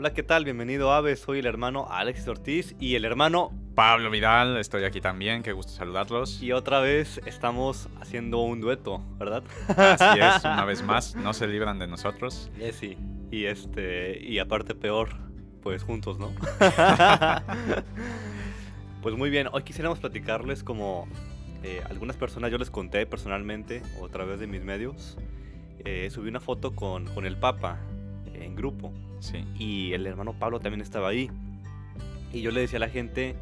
Hola, ¿qué tal? Bienvenido Ave, soy el hermano Alexis Ortiz y el hermano Pablo Vidal, estoy aquí también, qué gusto saludarlos. Y otra vez estamos haciendo un dueto, ¿verdad? Así es, una vez más, no se libran de nosotros. Eh, sí, y este, y aparte peor, pues juntos, ¿no? pues muy bien, hoy quisiéramos platicarles como eh, algunas personas yo les conté personalmente o a través de mis medios. Eh, subí una foto con, con el Papa en grupo. Sí. Y el hermano Pablo también estaba ahí. Y yo le decía a la gente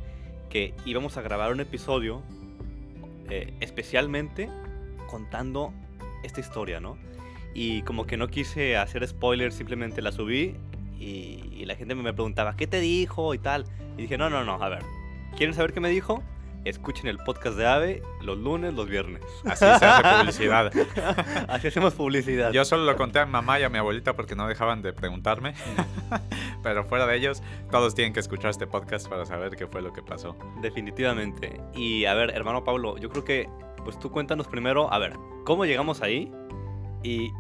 que íbamos a grabar un episodio eh, especialmente contando esta historia, ¿no? Y como que no quise hacer spoilers, simplemente la subí y, la gente me preguntaba, ¿qué te dijo? y tal. Y dije, no, no, no, a ver, ¿quieren saber qué me dijo? Escuchen el podcast de AVE los lunes, los viernes. Así se hace publicidad. Así hacemos publicidad. Yo solo lo conté a mi mamá y a mi abuelita porque no dejaban de preguntarme. Pero fuera de ellos, todos tienen que escuchar este podcast para saber qué fue lo que pasó. Definitivamente. Y a ver, hermano Pablo, yo creo que, pues tú cuéntanos primero, a ver, ¿cómo llegamos ahí? Y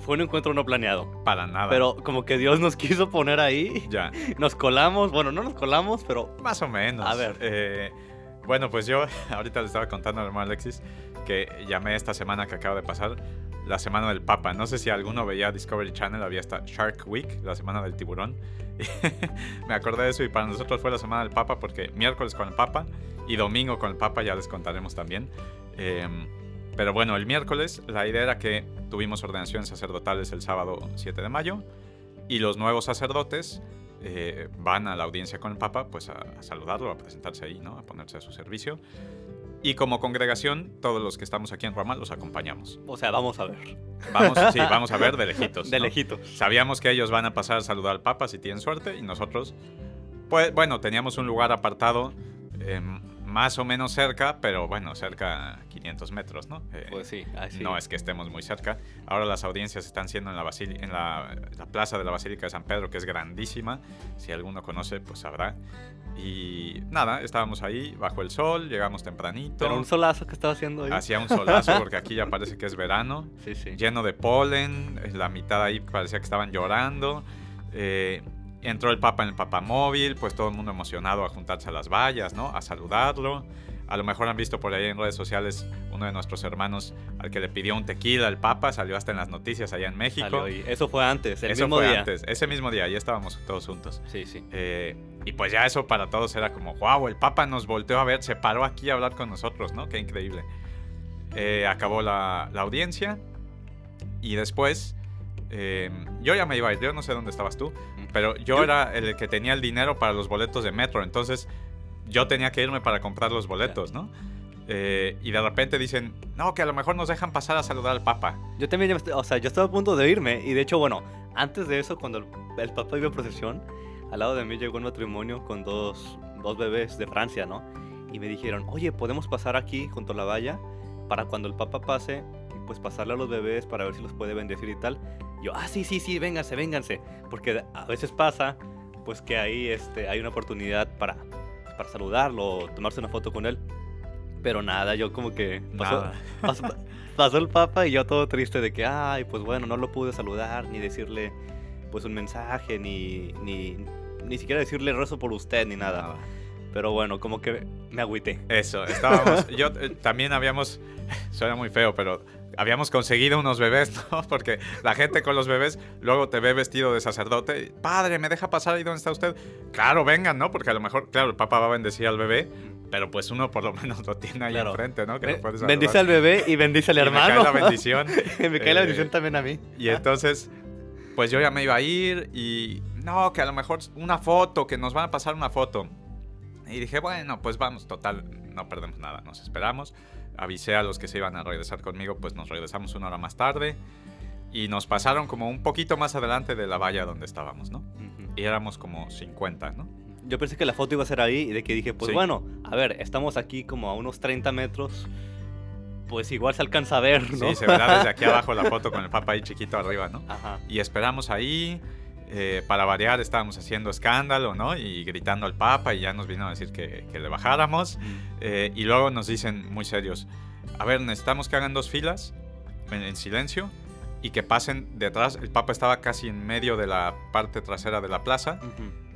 fue un encuentro no planeado. Para nada. Pero como que Dios nos quiso poner ahí. Ya. Nos colamos, bueno, no nos colamos, pero... Más o menos. A ver. Eh, bueno, pues yo ahorita le estaba contando al hermano Alexis que llamé esta semana que acaba de pasar la semana del Papa. No sé si alguno veía Discovery Channel, había esta Shark Week, la semana del tiburón. Me acordé de eso y para nosotros fue la semana del Papa porque miércoles con el Papa y domingo con el Papa ya les contaremos también. Eh, pero bueno, el miércoles la idea era que tuvimos ordenaciones sacerdotales el sábado 7 de mayo y los nuevos sacerdotes eh, van a la audiencia con el Papa pues a, a, saludarlo, a presentarse ahí, ¿no? a ponerse a su servicio. Y como congregación, todos los que estamos aquí en Roma los acompañamos. O sea, vamos a ver. Vamos, sí, vamos a ver de lejitos. De ¿no? lejitos. Sabíamos que ellos van a pasar a saludar al Papa si tienen suerte y nosotros, pues bueno, teníamos un lugar apartado. Eh, más o menos cerca, pero bueno, cerca 500 metros, ¿no? Eh, pues sí, así. No es que estemos muy cerca. Ahora las audiencias están siendo en la, en la, la, plaza de la Basílica de San Pedro, que es grandísima. Si alguno conoce, pues sabrá. Y nada, estábamos ahí bajo el sol, llegamos tempranito. Pero un solazo que estaba haciendo ahí. Hacía un solazo, porque aquí ya parece que es verano. Sí, sí. Lleno de polen, la mitad ahí parecía que estaban llorando. Eh, entró el Papa en el papamóvil, pues todo el mundo emocionado a juntarse a las vallas, ¿no? A saludarlo. A lo mejor han visto por ahí en redes sociales uno de nuestros hermanos al que le pidió un tequila al Papa, salió hasta en las noticias allá en México. Eso fue antes, el eso mismo fue día. antes, ese mismo día, ya estábamos todos juntos. Sí, sí. Eh, y pues ya eso para todos era como, wow, el Papa nos volteó a ver, se paró aquí a hablar con nosotros, ¿no? Qué increíble. Eh, acabó la, la audiencia y después eh, yo ya me iba a ir, yo no sé dónde estabas tú, pero yo, yo, era el que tenía el dinero para los boletos de metro, entonces yo tenía que irme para comprar los boletos, ¿no? Eh, y de repente dicen, no, que a lo mejor nos dejan pasar a saludar al Papa. Yo también, o sea, yo estaba a punto de irme, y de hecho, bueno, antes de eso, cuando el, el Papa iba a procesión, al lado de mí llegó un matrimonio con dos, dos bebés de Francia, ¿no? Y me dijeron, oye, ¿podemos pasar aquí junto a la valla para cuando el Papa pase, pues pasarle a los bebés para ver si los puede bendecir y tal? Yo, ah, sí, sí, sí, vénganse, vénganse. Porque a veces pasa, pues que ahí este, hay una oportunidad para, para saludarlo, tomarse una foto con él. Pero nada, yo como que pasó, pasó, pasó, el papa y yo todo triste de que, ay, pues bueno, no lo pude saludar, ni decirle pues un mensaje, ni, ni, ni siquiera decirle rezo por usted, ni nada. Nada. Pero bueno, como que me agüité. Eso, estábamos, yo eh, también habíamos, suena muy feo, pero habíamos conseguido unos bebés, ¿no? Porque la gente con los bebés luego te ve vestido de sacerdote. Padre, ¿me deja pasar ahí donde está usted? Claro, vengan, ¿no? Porque a lo mejor, claro, el papá va a bendecir al bebé, pero pues uno por lo menos lo tiene ahí claro. enfrente, ¿no? Que Me, puedes bendice al bebé y bendice al hermano. me cae la bendición. me cae eh, la bendición también a mí. Y entonces, pues yo ya me iba a ir y no, que a lo mejor una foto, que nos van a pasar una foto. Y dije, bueno, pues vamos, total, no perdemos nada, nos esperamos. Avisé a los que se iban a regresar conmigo, pues nos regresamos una hora más tarde. Y nos pasaron como un poquito más adelante de la valla donde estábamos, ¿no? Uh -huh. Y éramos como 50, ¿no? Yo pensé que la foto iba a ser ahí y de que dije, pues sí. bueno, a ver, estamos aquí como a unos 30 metros. Pues igual se alcanza a ver, ¿no? Sí, se verá desde aquí abajo la foto con el papa ahí chiquito arriba, ¿no? Ajá. Y esperamos ahí, eh, para variar estábamos haciendo escándalo, ¿no? Y gritando al Papa y ya nos vino a decir que, que le bajáramos. Eh, y luego nos dicen muy serios, a ver, necesitamos que hagan dos filas en, en, silencio y que pasen detrás. El Papa estaba casi en medio de la parte trasera de la plaza,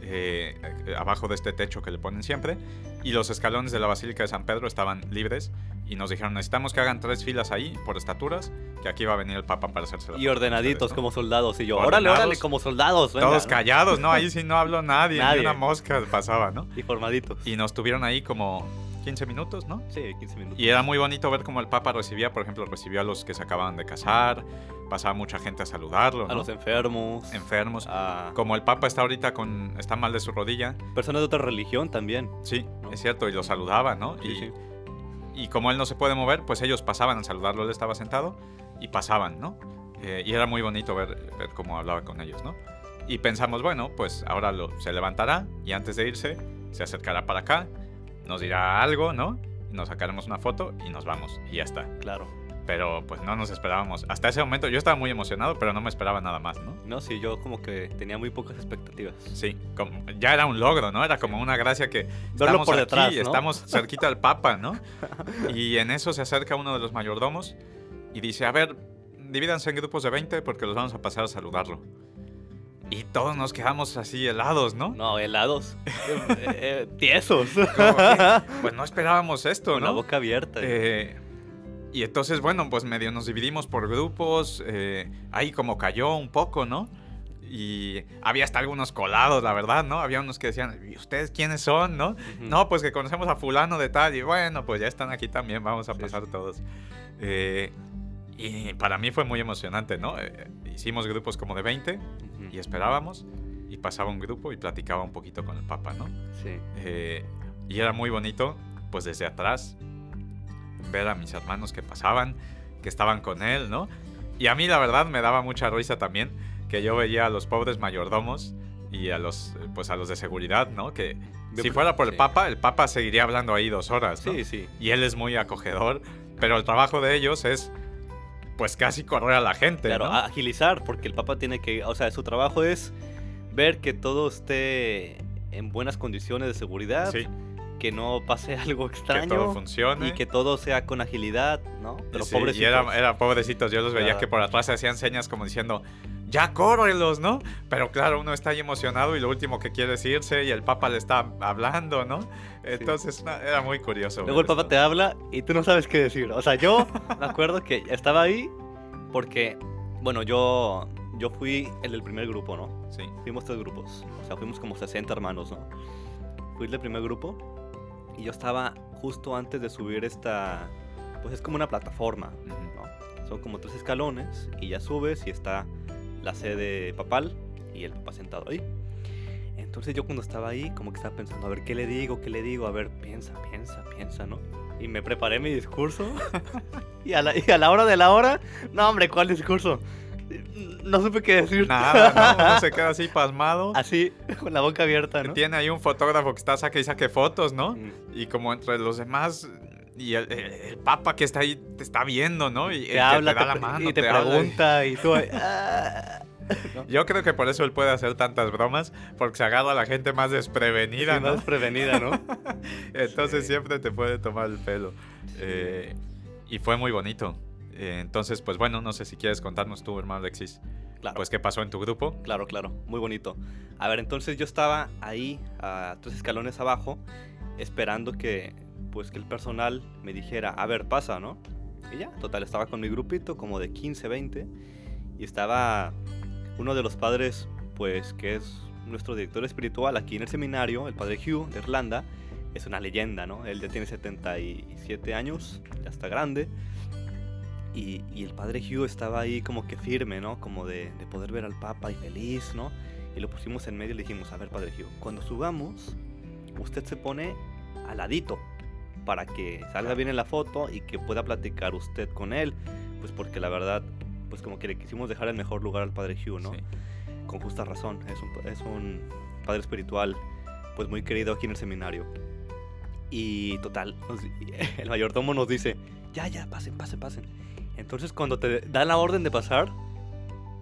eh, abajo de este techo que le ponen siempre, y los escalones de la Basílica de San Pedro estaban libres y nos dijeron, necesitamos que hagan tres filas ahí por estaturas, que aquí va a venir el Papa para hacerse la Y ordenaditos como soldados. Y yo, órale, órale, como soldados. venga", Todos ¿no? callados, ¿no? Ahí sí no habló nadie, Nadie. ni una mosca pasaba, ¿no? Y formaditos. Y nos tuvieron ahí como 15 minutos, ¿no? Sí, 15 minutos. Y era muy bonito ver cómo el Papa recibía, por ejemplo, recibió a los que se acababan de casar, pasaba mucha gente a saludarlo, A ¿no? los enfermos. enfermos. A Como el Papa está ahorita con está mal de su rodilla, personas de otra religión también. sí, ¿No? es cierto, y lo saludaba, ¿no? Sí, y, sí. Y como él no se puede mover, pues ellos pasaban a saludarlo, él estaba sentado y pasaban, ¿no? Eh, y era muy bonito ver, ver cómo hablaba con ellos, ¿no? Y pensamos, bueno, pues ahora lo, se levantará y antes de irse se acercará para acá, nos dirá algo, ¿no? Nos sacaremos una foto y nos vamos y ya está. Claro. Pero pues no nos esperábamos. Hasta ese momento yo estaba muy emocionado, pero no me esperaba nada más, ¿no? No, sí, yo como que tenía muy pocas expectativas. Sí, como, ya era un logro, ¿no? Era como una gracia que estamos por aquí, detrás, ¿no? estamos cerquita del Papa, ¿no? Y en eso se acerca uno de los mayordomos y dice, a ver, divídanse en grupos de 20 porque los vamos a pasar a saludarlo. Y todos nos quedamos así helados, ¿no? No, helados. eh, eh, tiesos. Pues no esperábamos esto, Con la ¿no? boca abierta. Eh, y entonces, bueno, pues medio nos dividimos por grupos. eh, ahí como cayó un poco, ¿no? Y había hasta algunos colados, la verdad, ¿no? Había unos que decían, ¿y ustedes quiénes son, no? No, pues que conocemos a fulano de tal. Y bueno, pues ya están aquí también, vamos a Sí, pasar sí. todos. Eh, y para mí fue muy emocionante, ¿no? Eh, hicimos grupos como de 20 Ujú. y esperábamos. Y pasaba un grupo y platicaba un poquito con el Papa, ¿no? Sí. Y era muy bonito, pues desde atrás, ver a mis hermanos que pasaban, que estaban con él, ¿no? Y a mí la verdad me daba mucha risa también que yo veía a los pobres mayordomos y a los, pues a los de seguridad, ¿no? Que si fuera por el. Papa, el Papa seguiría hablando ahí dos horas, ¿no? Sí, sí. Y él es muy acogedor, pero el trabajo de ellos es, pues casi correr a la gente, Claro, ¿no? agilizar, porque el Papa tiene que, o sea, su trabajo es ver que todo esté en buenas condiciones de seguridad, Sí, que no pase algo que extraño todo funcione. y que todo sea con agilidad, ¿no? Pero Sí, pobrecitos. Y era, era pobrecitos, yo los veía Claro. que por atrás se hacían señas como diciendo, ya córrelos, ¿no? Pero claro, uno está ahí emocionado y lo último que quiere es irse y el Papa le está hablando, ¿no? Entonces na- era muy curioso. Luego el Papa esto. te habla y tú no sabes qué decir. O sea, yo me acuerdo que estaba ahí porque, bueno, yo, yo fui el del primer grupo, ¿no? Sí, Fuimos tres grupos. O sea, fuimos como 60 hermanos, ¿no? Fui el del primer grupo y yo estaba justo antes de subir esta... Pues es como una plataforma, ¿no? Son como tres escalones y ya subes y está la sede papal y el papá sentado ahí. Entonces yo cuando estaba ahí como que estaba pensando, a ver, ¿qué le digo? ¿Qué le digo? A ver, piensa, piensa, piensa, ¿no? Y me preparé mi discurso. y, a la, y a la hora de la hora, no hombre, ¿cuál discurso? No supe qué decir. Nada, ¿no? Uno se queda así pasmado. Así, con la boca abierta, ¿no? Tiene ahí un fotógrafo que está saque y saque fotos, ¿no? Mm, Y como entre los demás y el, el- el Papa que está ahí te está viendo, ¿no? Y Te habla te da te la mano, y te, pregunta y tú... ahí, ah, ¿no? Yo creo que por eso él puede hacer tantas bromas, porque se agarra a la gente más desprevenida, Sí, ¿no? más prevenida, ¿no? Entonces Sí. siempre te puede tomar el pelo. Eh, y fue muy bonito. Eh, entonces, pues bueno, no sé si quieres contarnos tú, hermano Alexis, Claro. pues qué pasó en tu grupo. Claro, claro, muy bonito. A ver, entonces yo estaba ahí, a tres escalones abajo, esperando que, pues, que el personal me dijera, a ver, pasa, ¿no? Y ya, total, estaba con mi grupito, como de 15, 20, y estaba uno de los padres, pues, que es nuestro director espiritual aquí en el seminario, el padre Hugh de Irlanda, es una leyenda, ¿no? Él ya tiene 77 años, ya está grande. Y, y el padre Hugh estaba ahí como que firme, ¿no? Como de, de poder ver al Papa y feliz, ¿no? Y lo pusimos en medio y le dijimos, a ver, padre Hugh, cuando subamos, usted se pone al ladito para que salga bien en la foto y que pueda platicar usted con él. Pues porque la verdad, pues como que le quisimos dejar el mejor lugar al padre Hugh, ¿no? Sí. Con justa razón, es un, es un padre espiritual, pues muy querido aquí en el seminario. Y total, nos- el mayordomo nos dice, ya, ya, pasen, pasen, pasen. Entonces cuando te dan la orden de pasar,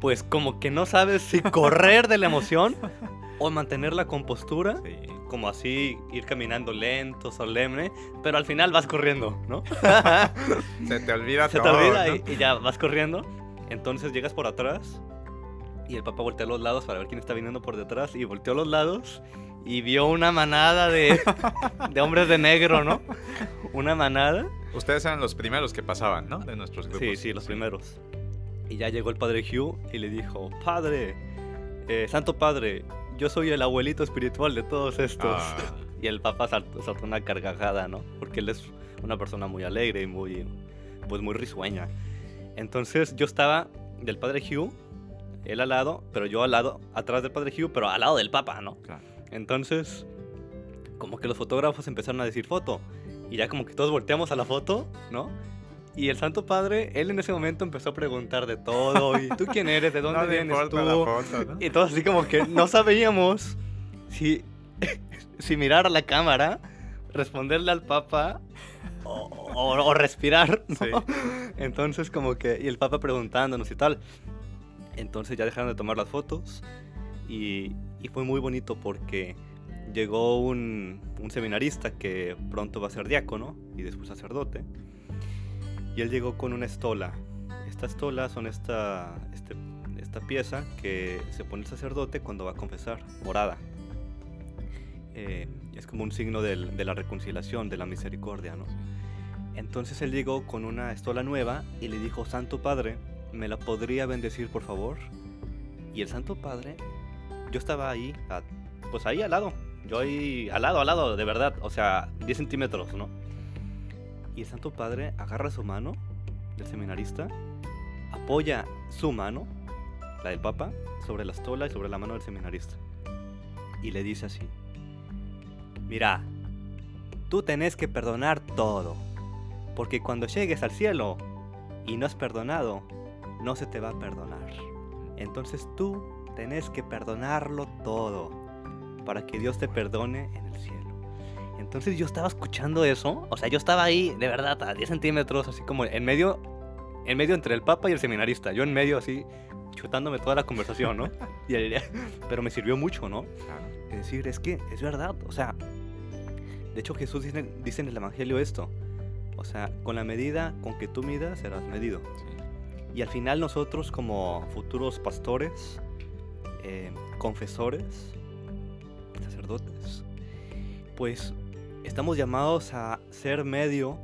pues como que no sabes si correr de la emoción o mantener la compostura, Sí. como así ir caminando lento, solemne, pero al final vas corriendo, ¿no? Se te olvida Se te todo, olvida ¿no? y, y ya vas corriendo. Entonces llegas por atrás y el papá voltea a los lados para ver quién está viniendo por detrás y volteó a los lados y vio una manada de, de hombres de negro, ¿no? Una manada. Ustedes eran los primeros que pasaban, ¿no? De nuestros grupos. Sí, sí, los primeros. Y ya llegó el padre Hugh y le dijo, Padre, eh, Santo Padre, yo soy el abuelito espiritual de todos estos. Ah, Y el papá saltó, saltó una carcajada, ¿no? Porque él es una persona muy alegre y muy, pues muy risueña. Entonces yo estaba del padre Hugh, él al lado, pero yo al lado, atrás del padre Hugh, pero al lado del papa, ¿no? claro. Entonces, como que los fotógrafos empezaron a decir foto. Y ya como que todos volteamos a la foto, ¿no? Y el Santo Padre, él en ese momento empezó a preguntar de todo. ¿Y tú quién eres? ¿De dónde no vienes tú? la foto, ¿no? Y todos así como que no sabíamos si, si mirar a la cámara, responderle al Papa o, o- o respirar, ¿no? Sí. Entonces como que, y el Papa preguntándonos y tal. Entonces ya dejaron de tomar las fotos y, y fue muy bonito porque llegó un, un seminarista que pronto va a ser diácono y después sacerdote. Y él llegó con una estola. Esta estola son esta, este- esta pieza que se pone el sacerdote cuando va a confesar, morada. Eh, es como un signo del- de la reconciliación, de la misericordia, ¿no? Entonces él llegó con una estola nueva y le dijo, Santo Padre, ¿me la podría bendecir por favor? Y el Santo Padre, yo estaba ahí, a- pues ahí al lado, yo ahí al lado, al lado, de verdad, o sea, 10 centímetros, ¿no? Y el Santo Padre agarra su mano del seminarista, apoya su mano, la del Papa, sobre la estola y sobre la mano del seminarista. Y le dice así, mira, tú tenés que perdonar todo, porque cuando llegues al cielo y no has perdonado, no se te va a perdonar. Entonces tú tenés que perdonarlo todo, para que Dios te perdone en el cielo. Entonces yo estaba escuchando eso, o sea, yo estaba ahí, de verdad, a 10 centímetros, así como en medio, en medio entre el Papa y el seminarista, yo en medio así, chutándome toda la conversación, ¿no? Y, pero me sirvió mucho, ¿no? Es decir, es que es verdad, o sea, de hecho Jesús dice, dice en el Evangelio esto, o sea, con la medida con que tú midas serás medido. Sí. Y al final nosotros como futuros pastores, eh, confesores, sacerdotes, pues estamos llamados a ser medio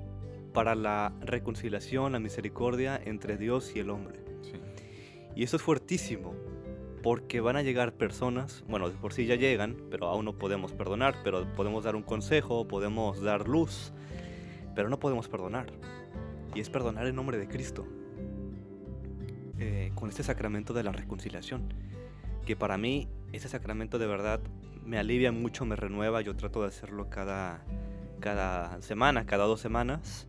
para la reconciliación, la misericordia entre Dios y el hombre. Sí. Y eso es fuertísimo, porque van a llegar personas, bueno, de por sí ya llegan, pero aún no podemos perdonar, pero podemos dar un consejo, podemos dar luz, pero no podemos perdonar. Y es perdonar en nombre de Cristo, eh, con este sacramento de la reconciliación, que para mí ese sacramento de verdad me alivia mucho, me renueva, yo trato de hacerlo cada, cada semana, cada dos semanas,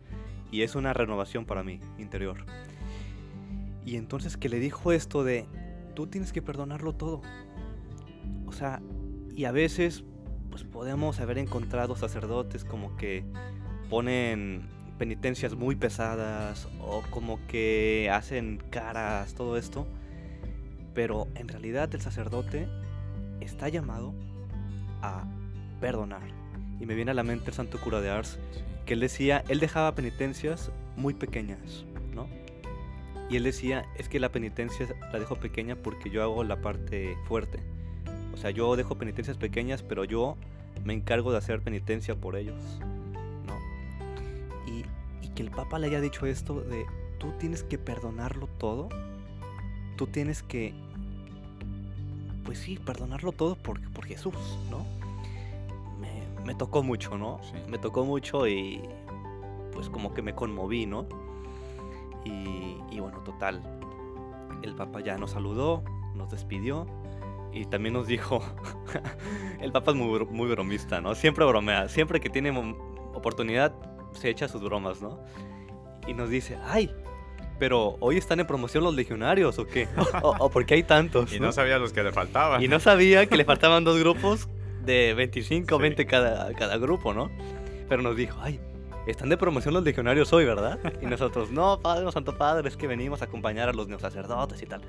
y es una renovación para mí interior. Y entonces que le dijo esto de, tú tienes que perdonarlo todo. O sea, y a veces pues podemos haber encontrado sacerdotes como que ponen penitencias muy pesadas o como que hacen caras, todo esto. Pero en realidad el sacerdote está llamado perdonar. Y me viene a la mente el santo cura de Ars, que él decía, él dejaba penitencias muy pequeñas, ¿no? Y él decía, es que la penitencia la dejo pequeña porque yo hago la parte fuerte. O sea, yo dejo penitencias pequeñas, pero yo me encargo de hacer penitencia por ellos, ¿no? Y, y que el Papa le haya dicho esto de, tú tienes que perdonarlo todo, tú tienes que, pues sí, perdonarlo todo por, por Jesús, ¿no? Me, me tocó mucho, ¿no? Sí. Me tocó mucho y pues como que me conmoví, ¿no? Y, y bueno, total, el Papa ya nos saludó, nos despidió y también nos dijo, el Papa es muy, muy bromista, ¿no? Siempre bromea, siempre que tiene oportunidad se echa sus bromas, ¿no? Y nos dice, ay, pero hoy están en promoción los legionarios o qué? o, o por qué hay tantos? Y ¿no? no sabía los que le faltaban. Y no sabía que le faltaban dos grupos de 25 o Sí. 20 cada, cada grupo, ¿no? Pero nos dijo, ay, están de promoción los legionarios hoy, ¿verdad? Y nosotros, no, Padre, no, Santo Padre, es que venimos a acompañar a los neosacerdotes y tal.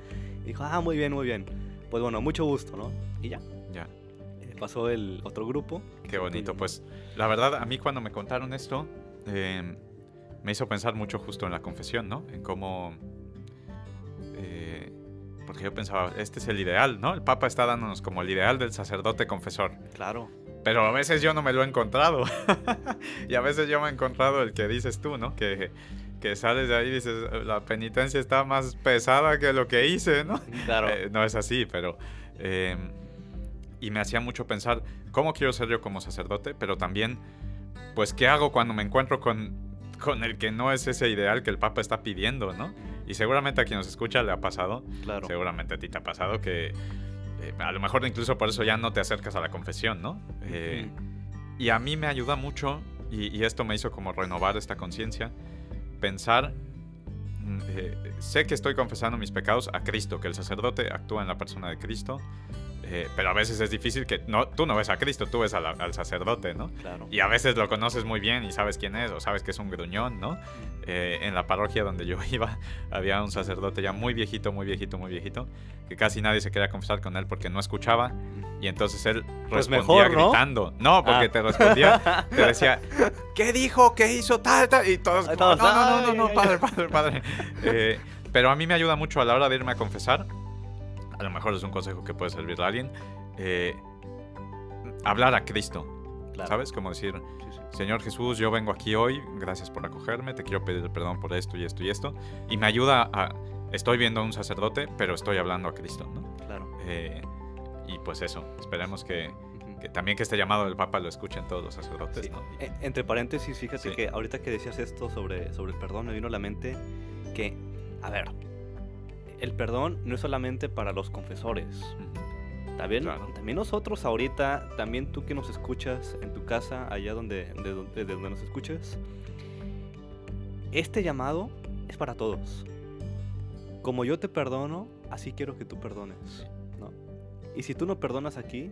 Y dijo, ah, muy bien, muy bien. Pues bueno, mucho gusto, ¿no? Y ya, Ya. eh, pasó el otro grupo. Qué bonito. Pues la verdad, a mí cuando me contaron esto, eh, me hizo pensar mucho justo en la confesión, ¿no? En cómo eh, porque yo pensaba, este es el ideal, ¿no? El Papa está dándonos como el ideal del sacerdote confesor. Claro. Pero a veces yo no me lo he encontrado. y a veces yo me he encontrado el que dices tú, ¿no? Que, que sales de ahí y dices, la penitencia está más pesada que lo que hice, ¿no? Claro. Eh, no es así, pero... eh, y me hacía mucho pensar, ¿cómo quiero ser yo como sacerdote? Pero también, pues, ¿qué hago cuando me encuentro con, con el que no es ese ideal que el Papa está pidiendo, ¿no? Y seguramente a quien nos escucha le ha pasado, Claro. seguramente a ti te ha pasado que eh, a lo mejor incluso por eso ya no te acercas a la confesión, ¿no? Eh, y a mí me ayuda mucho, y, y esto me hizo como renovar esta conciencia, pensar, mm, eh, sé que estoy confesando mis pecados a Cristo, que el sacerdote actúa en la persona de Cristo, eh, pero a veces es difícil que no, tú no ves a Cristo, tú ves a la- al sacerdote, ¿no? Claro. Y a veces lo conoces muy bien y sabes quién es, o sabes que es un gruñón, ¿no? Eh, en la parroquia donde yo iba había un sacerdote ya muy viejito, muy viejito, muy viejito, que casi nadie se quería confesar con él porque no escuchaba. Y entonces él Pues respondía mejor, ¿no? gritando. No, porque Ah. te respondía, te decía, ¿qué dijo? ¿Qué hizo? Tal, tal. Y todos, no, no, no, no, no, padre, padre, padre. Eh, pero a mí me ayuda mucho a la hora de irme a confesar. A lo mejor es un consejo que puede servirle a alguien. eh, hablar a Cristo. Claro. ¿Sabes? Como decir, Sí, sí. Señor Jesús, yo vengo aquí hoy, gracias por acogerme, te quiero pedir perdón por esto y esto y esto. Y me ayuda a... Estoy viendo a un sacerdote, pero estoy hablando a Cristo, ¿no? Claro. Eh, y pues eso, esperemos que, que también que este llamado del Papa lo escuchen todos los sacerdotes, Sí. ¿no? E- Entre paréntesis, fíjate Sí. que ahorita que decías esto sobre, sobre el perdón, me vino a la mente que, a ver, el perdón no es solamente para los confesores. También, Claro. también nosotros ahorita, también tú que nos escuchas en tu casa, allá donde, de, donde, de donde nos escuches, este llamado es para todos. Como yo te perdono, así quiero que tú perdones. ¿no? Y si tú no perdonas aquí,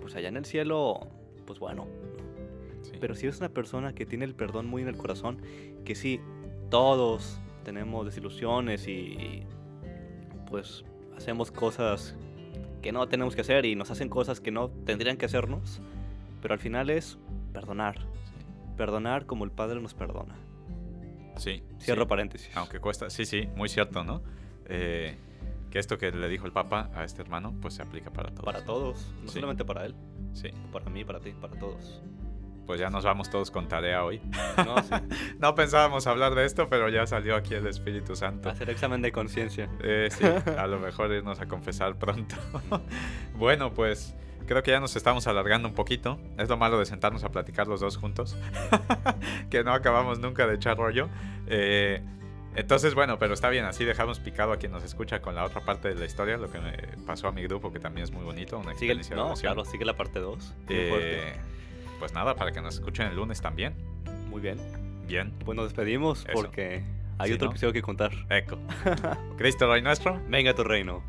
pues allá en el cielo, pues bueno, Sí. pero si eres una persona que tiene el perdón muy en el corazón, que sí, todos tenemos desilusiones y pues hacemos cosas que no tenemos que hacer y nos hacen cosas que no tendrían que hacernos, pero al final es perdonar, perdonar como el Padre nos perdona. Sí. Cierro sí. paréntesis. Aunque cuesta, sí, sí, muy cierto, ¿no? Eh, que esto que le dijo el Papa a este hermano, pues se aplica para todos. Para todos, no Sí. solamente para él, Sí. para mí, para ti, para todos. Pues ya nos vamos todos con tarea hoy. No, sí, No pensábamos hablar de esto, pero ya salió aquí el Espíritu Santo. hacer examen de conciencia. Eh, sí, a lo mejor irnos a confesar pronto. bueno, pues creo que ya nos estamos alargando un poquito. Es lo malo de sentarnos a platicar los dos juntos. que no acabamos nunca de echar rollo. Eh, entonces, bueno, pero está bien, así dejamos picado a quien nos escucha con la otra parte de la historia, lo que me pasó a mi grupo, que también es muy bonito, una Sigue, experiencia de no, claro, sigue la parte 2. Eh, pues nada, para que nos escuchen el lunes también. Muy bien. Bien, Pues nos despedimos Eso. porque hay Sí, otro ¿no? episodio que contar. eco. Cristo Rey nuestro. Venga tu reino.